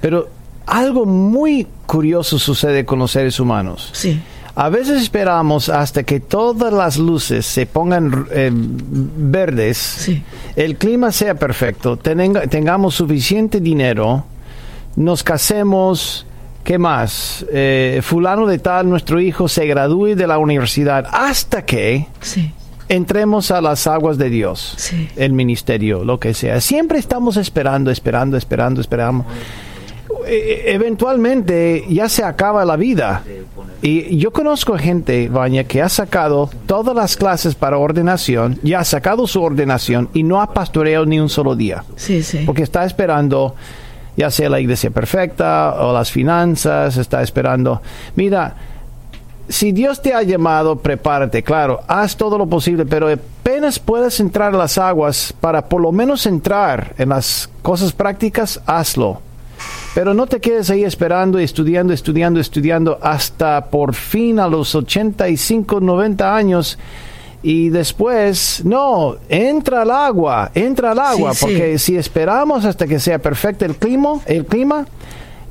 pero algo muy curioso sucede con los seres humanos. Sí. A veces esperamos hasta que todas las luces se pongan eh, verdes, el clima sea perfecto, tengamos suficiente dinero, nos casemos, ¿qué más? Eh, fulano de tal, nuestro hijo se gradúe de la universidad, hasta que sí entremos a las aguas de Dios, el ministerio, lo que sea. Siempre estamos esperando, esperando, esperando, esperamos. E, e, eventualmente ya se acaba la vida. Y yo conozco gente, Baña, que ha sacado todas las clases para ordenación, ya ha sacado su ordenación y no ha pastoreado ni un solo día. Sí, sí. Porque está esperando ya sea la iglesia perfecta o las finanzas, está esperando. Mira, si Dios te ha llamado, prepárate, claro, haz todo lo posible, pero apenas puedas entrar a las aguas, para por lo menos entrar en las cosas prácticas, hazlo. Pero no te quedes ahí esperando, estudiando, estudiando, estudiando hasta por fin a los 85, 90 años. Y después, no, entra al agua, entra al agua, porque si esperamos hasta que sea perfecto el clima, el clima,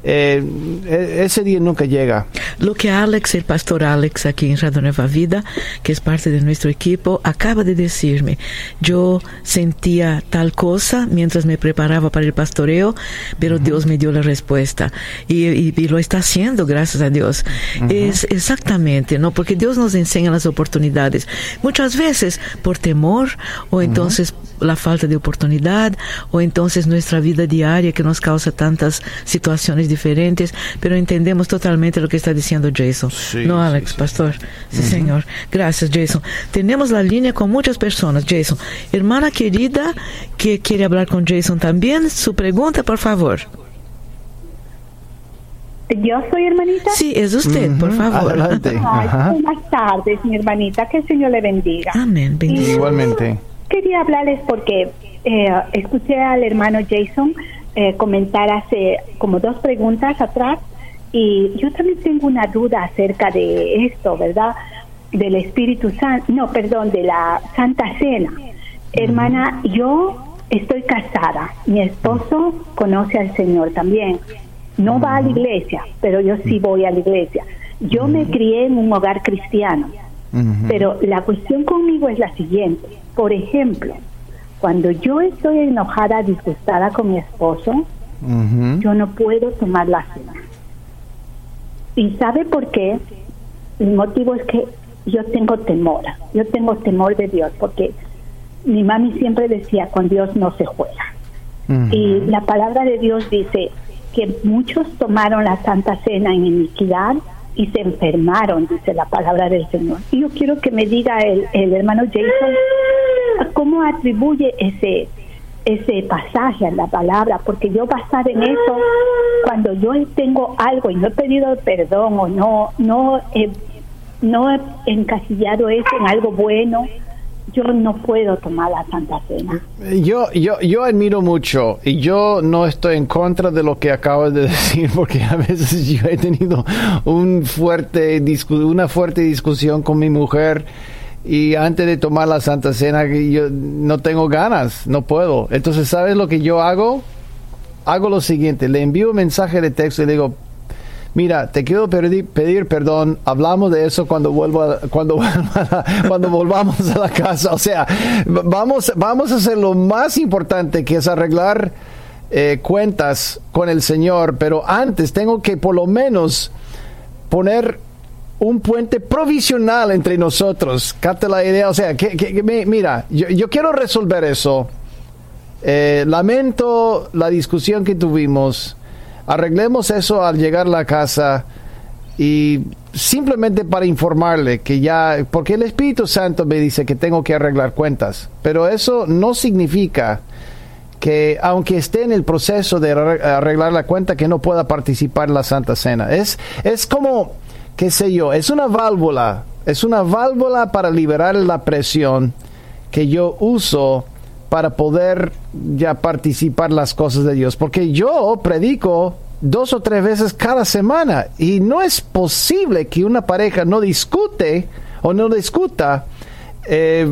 eh, e, ese día nunca llega. Lo que Alex, el pastor Alex aquí en Radio Nueva Vida, que es parte de nuestro equipo, acaba de decirme, yo sentía tal cosa mientras me preparaba para el pastoreo, pero Dios me dio la respuesta y, lo está haciendo, gracias a Dios. Es exactamente, ¿no? Porque Dios nos enseña las oportunidades. Muchas veces por temor o entonces la falta de oportunidad o entonces nuestra vida diaria que nos causa tantas situaciones diferentes, pero entendemos totalmente lo que está diciendo Jason. no, Alex, pastor. Sí, señor. Gracias, Jason. Tenemos la línea con muchas personas, Jason. Hermana querida que quiere hablar con Jason también, su pregunta, por favor. Yo soy hermanita. Sí, es usted, por favor. Adelante. buenas tardes, mi hermanita. Que el Señor le bendiga. Amén. Igualmente. Quería hablarles porque eh, escuché al hermano Jason eh, comentar hace como dos preguntas atrás y yo también tengo una duda acerca de esto, ¿verdad? Del Espíritu Santo, no, perdón, de la Santa Cena. Hermana, yo estoy casada, mi esposo conoce al Señor también. No va a la iglesia, pero yo sí voy a la iglesia. Yo me crié en un hogar cristiano, pero la cuestión conmigo es la siguiente. Por ejemplo, cuando yo estoy enojada, disgustada con mi esposo, yo no puedo tomar la cena. ¿Y sabe por qué? El motivo es que yo tengo temor, yo tengo temor de Dios, porque mi mami siempre decía, con Dios no se juega. Y la palabra de Dios dice que muchos tomaron la Santa Cena en iniquidad y se enfermaron, dice la palabra del Señor. Y yo quiero que me diga el, el hermano Jason cómo atribuye ese ese pasaje a la palabra, porque yo basar en eso, cuando yo tengo algo y no he pedido perdón o no, no he, no he encasillado eso en algo bueno, yo no puedo tomar la Santa Cena. Yo, yo, yo admiro mucho y yo no estoy en contra de lo que acabas de decir porque a veces yo he tenido un fuerte una fuerte discusión con mi mujer y antes de tomar la Santa Cena yo no tengo ganas, no puedo. Entonces, ¿sabes lo que yo hago? Hago lo siguiente, le envío un mensaje de texto y le digo, mira, te quiero pedir, pedir perdón, hablamos de eso cuando vuelva, cuando, cuando volvamos a la casa. O sea, vamos, vamos a hacer lo más importante que es arreglar eh, cuentas con el Señor, pero antes tengo que por lo menos poner un puente provisional entre nosotros. Cate la idea, o sea, que, mira, yo, quiero resolver eso. Eh, lamento la discusión que tuvimos arreglemos eso al llegar a la casa y simplemente para informarle que ya, porque el Espíritu Santo me dice que tengo que arreglar cuentas, pero eso no significa que aunque esté en el proceso de arreglar la cuenta, que no pueda participar en la Santa Cena. Es, es como, qué sé yo, es una válvula, es una válvula para liberar la presión que yo uso para poder ya participar las cosas de Dios. Porque yo predico dos o tres veces cada semana y no es posible que una pareja no discute o no discuta eh,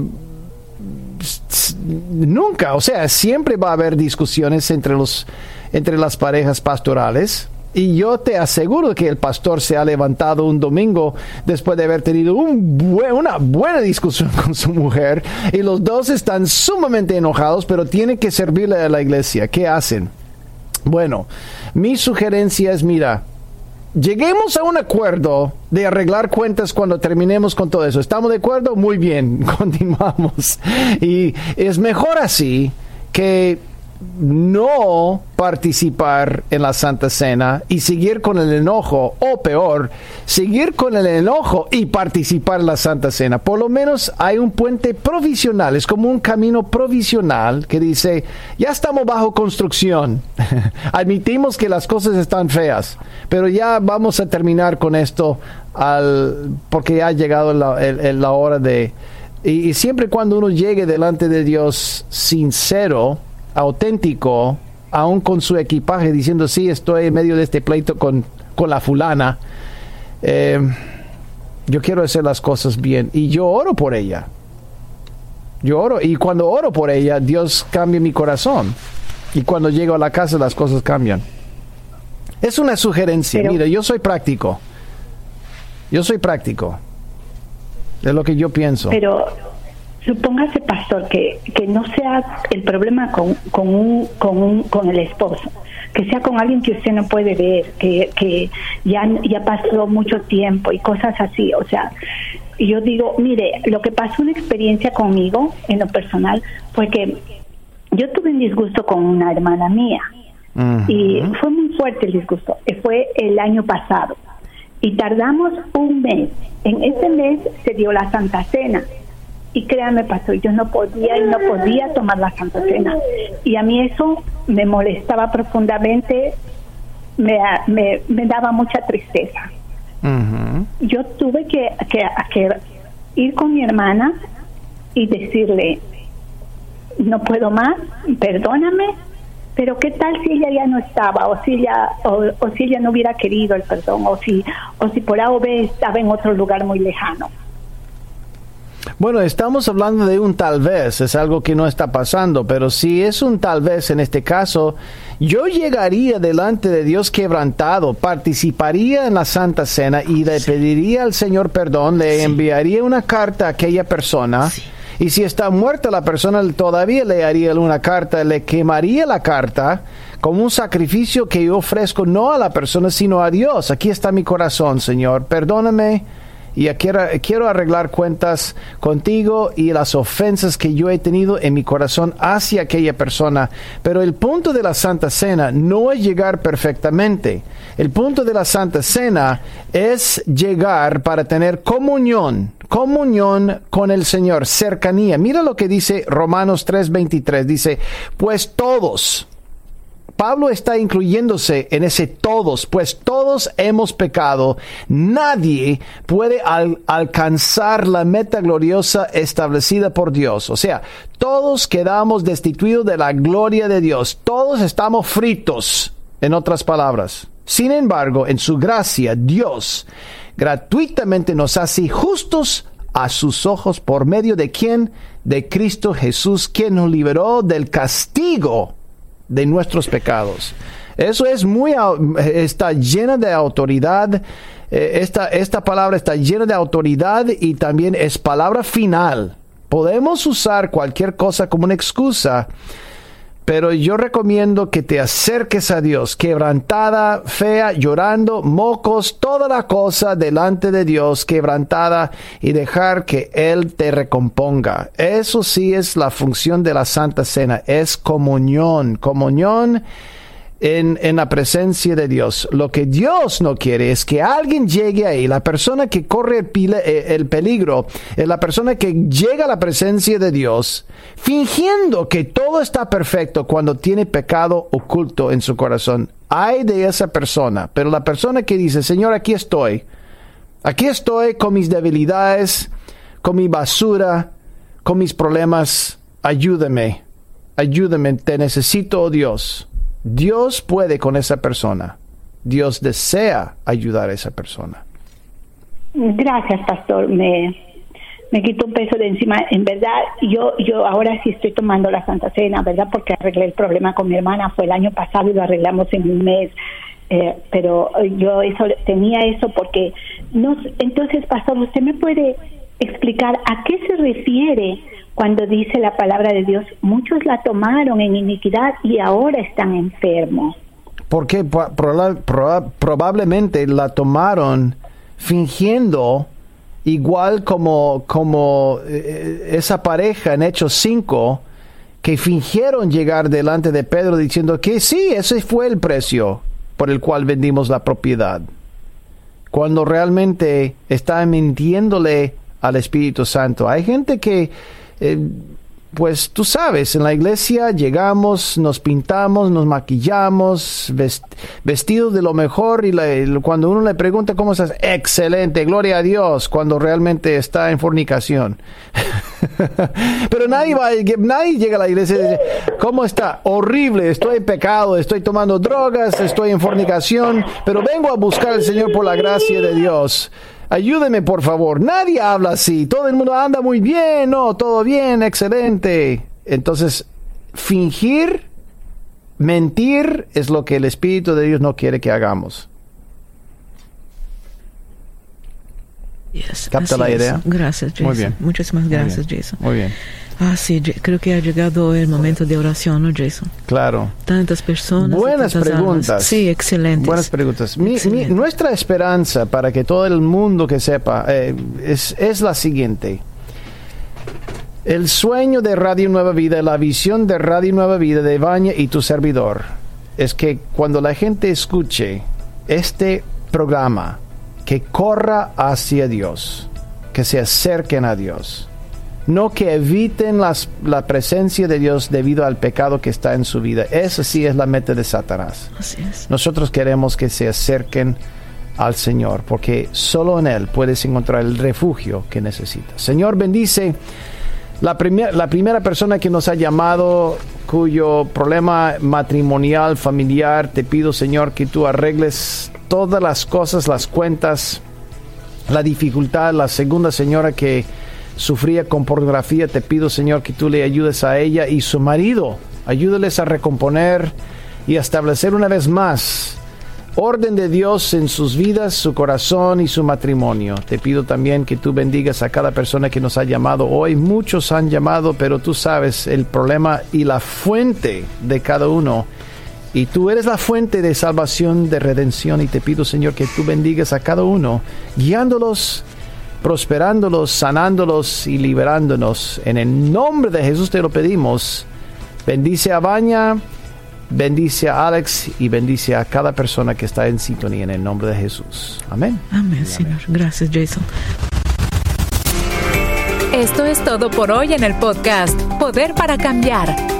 nunca. O sea, siempre va a haber discusiones entre, los, entre las parejas pastorales. Y yo te aseguro que el pastor se ha levantado un domingo después de haber tenido una buena discusión con su mujer y los dos están sumamente enojados, pero tienen que servirle a la iglesia. ¿Qué hacen? Bueno, mi sugerencia es, mira, lleguemos a un acuerdo de arreglar cuentas cuando terminemos con todo eso. ¿Estamos de acuerdo? Muy bien, continuamos. Y es mejor así que no participar en la Santa Cena y seguir con el enojo, o peor, seguir con el enojo y participar en la Santa Cena. Por lo menos hay un puente provisional, es como un camino provisional que dice, ya estamos bajo construcción, admitimos que las cosas están feas, pero ya vamos a terminar con esto al, porque ya ha llegado la, hora de... Y, y siempre cuando uno llegue delante de Dios sincero, auténtico, aún con su equipaje, diciendo, sí, estoy en medio de este pleito con, con la fulana. Eh, yo quiero hacer las cosas bien y yo oro por ella. Yo oro y cuando oro por ella, Dios cambia mi corazón. Y cuando llego a la casa, las cosas cambian. Es una sugerencia. Mira, yo soy práctico. Yo soy práctico. Es lo que yo pienso. Pero supóngase, pastor, que, que no sea el problema con, con, un, con, un, con el esposo, que sea con alguien que usted no puede ver, que, que ya, ya pasó mucho tiempo y cosas así. O sea, yo digo, mire, lo que pasó una experiencia conmigo en lo personal fue que yo tuve un disgusto con una hermana mía y fue muy fuerte el disgusto. Fue el año pasado y tardamos un mes. En ese mes se dio la Santa Cena y créanme, pastor, yo no podía y no podía tomar la Santa Cena. Y a mí eso me molestaba profundamente, me, me, me daba mucha tristeza. Yo tuve que, que, que, ir con mi hermana y decirle, no puedo más, perdóname, pero qué tal si ella ya no estaba o si ella o, si ella no hubiera querido el perdón o si o si por A o B estaba en otro lugar muy lejano. Bueno, estamos hablando de un tal vez, es algo que no está pasando, pero si es un tal vez en este caso, yo llegaría delante de Dios quebrantado, participaría en la Santa Cena y le pediría al Señor perdón, le enviaría una carta a aquella persona. Y si está muerta la persona, todavía le haría una carta, le quemaría la carta como un sacrificio que yo ofrezco no a la persona, sino a Dios. Aquí está mi corazón, Señor. Perdóname y quiero, quiero arreglar cuentas contigo y las ofensas que yo he tenido en mi corazón hacia aquella persona. Pero el punto de la Santa Cena no es llegar perfectamente. El punto de la Santa Cena es llegar para tener comunión, comunión con el Señor, cercanía. Mira lo que dice Romanos 3:23. Dice, pues todos, Pablo está incluyéndose en ese todos, pues todos hemos pecado. Nadie puede alcanzar la meta gloriosa establecida por Dios. O sea, todos quedamos destituidos de la gloria de Dios. Todos estamos fritos, en otras palabras. Sin embargo, en su gracia, Dios gratuitamente nos hace justos a sus ojos por medio de quien? De Cristo Jesús, quien nos liberó del castigo de nuestros pecados. Eso es muy, está llena de autoridad. Eh, esta, esta palabra está llena de autoridad y también es palabra final. Podemos usar cualquier cosa como una excusa, pero yo recomiendo que te acerques a Dios, quebrantada, fea, llorando, mocos, toda la cosa delante de Dios, quebrantada, y dejar que Él te recomponga. Eso sí es la función de la Santa Cena, es comunión, comunión en, en, la presencia de Dios. Lo que Dios no quiere es que alguien llegue ahí, la persona que corre el, eh, el peligro, es la persona que llega a la presencia de Dios, fingiendo que todo está perfecto cuando tiene pecado oculto en su corazón. Hay de esa persona, pero la persona que dice, Señor, aquí estoy, aquí estoy con mis debilidades, con mi basura, con mis problemas, ayúdame, ayúdame, te necesito, oh Dios. Dios puede con esa persona. Dios desea ayudar a esa persona. Gracias, pastor. Me, me quito un peso de encima. En verdad, yo, yo ahora sí estoy tomando la Santa Cena, ¿verdad? Porque arreglé el problema con mi hermana. Fue el año pasado y lo arreglamos en un mes. Eh, pero yo eso tenía eso porque no. Entonces, pastor, ¿usted me puede explicar a qué se refiere cuando dice la palabra de Dios, muchos la tomaron en iniquidad y ahora están enfermos. Porque probablemente la tomaron fingiendo igual como, como eh, esa pareja en Hechos 5 que fingieron llegar delante de Pedro diciendo que sí, ese fue el precio por el cual vendimos la propiedad. Cuando realmente está mintiéndole al Espíritu Santo. Hay gente que eh, pues tú sabes, en la iglesia llegamos, nos pintamos, nos maquillamos, vestidos de lo mejor y cuando uno le pregunta cómo estás, excelente, gloria a Dios, cuando realmente está en fornicación. Pero nadie, va, nadie llega a la iglesia y dice, ¿cómo está? Horrible, estoy en pecado, estoy tomando drogas, estoy en fornicación, pero vengo a buscar al Señor por la gracia de Dios. Ayúdeme, por favor. Nadie habla así. Todo el mundo anda muy bien, no, todo bien, excelente. Entonces, fingir, mentir es lo que el Espíritu de Dios no quiere que hagamos. ¿Capta la idea? Gracias, Jason. Muy bien. Muchísimas gracias, Jason. Muy bien. Ah, sí, creo que ha llegado el momento de oración, ¿no, Jason? Claro. Tantas personas. Buenas preguntas. Sí, excelentes. Buenas preguntas. nuestra esperanza para que todo el mundo que sepa eh, es, es la siguiente. El sueño de Radio Nueva Vida, la visión de Radio Nueva Vida de Baña y tu servidor, es que cuando la gente escuche este programa, que corra hacia Dios, que se acerquen a Dios no que eviten la presencia de Dios debido al pecado que está en su vida. Esa sí es la meta de Satanás. Nosotros queremos que se acerquen al Señor, porque solo en Él puedes encontrar el refugio que necesitas. Señor, bendice La, la primera persona que nos ha llamado cuyo problema matrimonial, familiar, te pido Señor que tú arregles todas las cosas, las cuentas, la dificultad. La segunda señora que sufría con pornografía, te pido Señor que tú le ayudes a ella y su marido. Ayúdales a recomponer y a establecer una vez más orden de Dios en sus vidas, su corazón y su matrimonio. Te pido también que tú bendigas a cada persona que nos ha llamado hoy. Muchos han llamado, pero tú sabes el problema y la fuente de cada uno. Y tú eres la fuente de salvación, de redención. Y te pido, Señor, que tú bendigas a cada uno, guiándolos, prosperándolos, sanándolos y liberándonos. En el nombre de Jesús te lo pedimos. Bendice a Baña Bendice a Alex y bendice a cada persona que está en sintonía en el nombre de Jesús. Amén. Amén, Señor. Gracias, Jason. Esto es todo por hoy en el podcast Poder para Cambiar.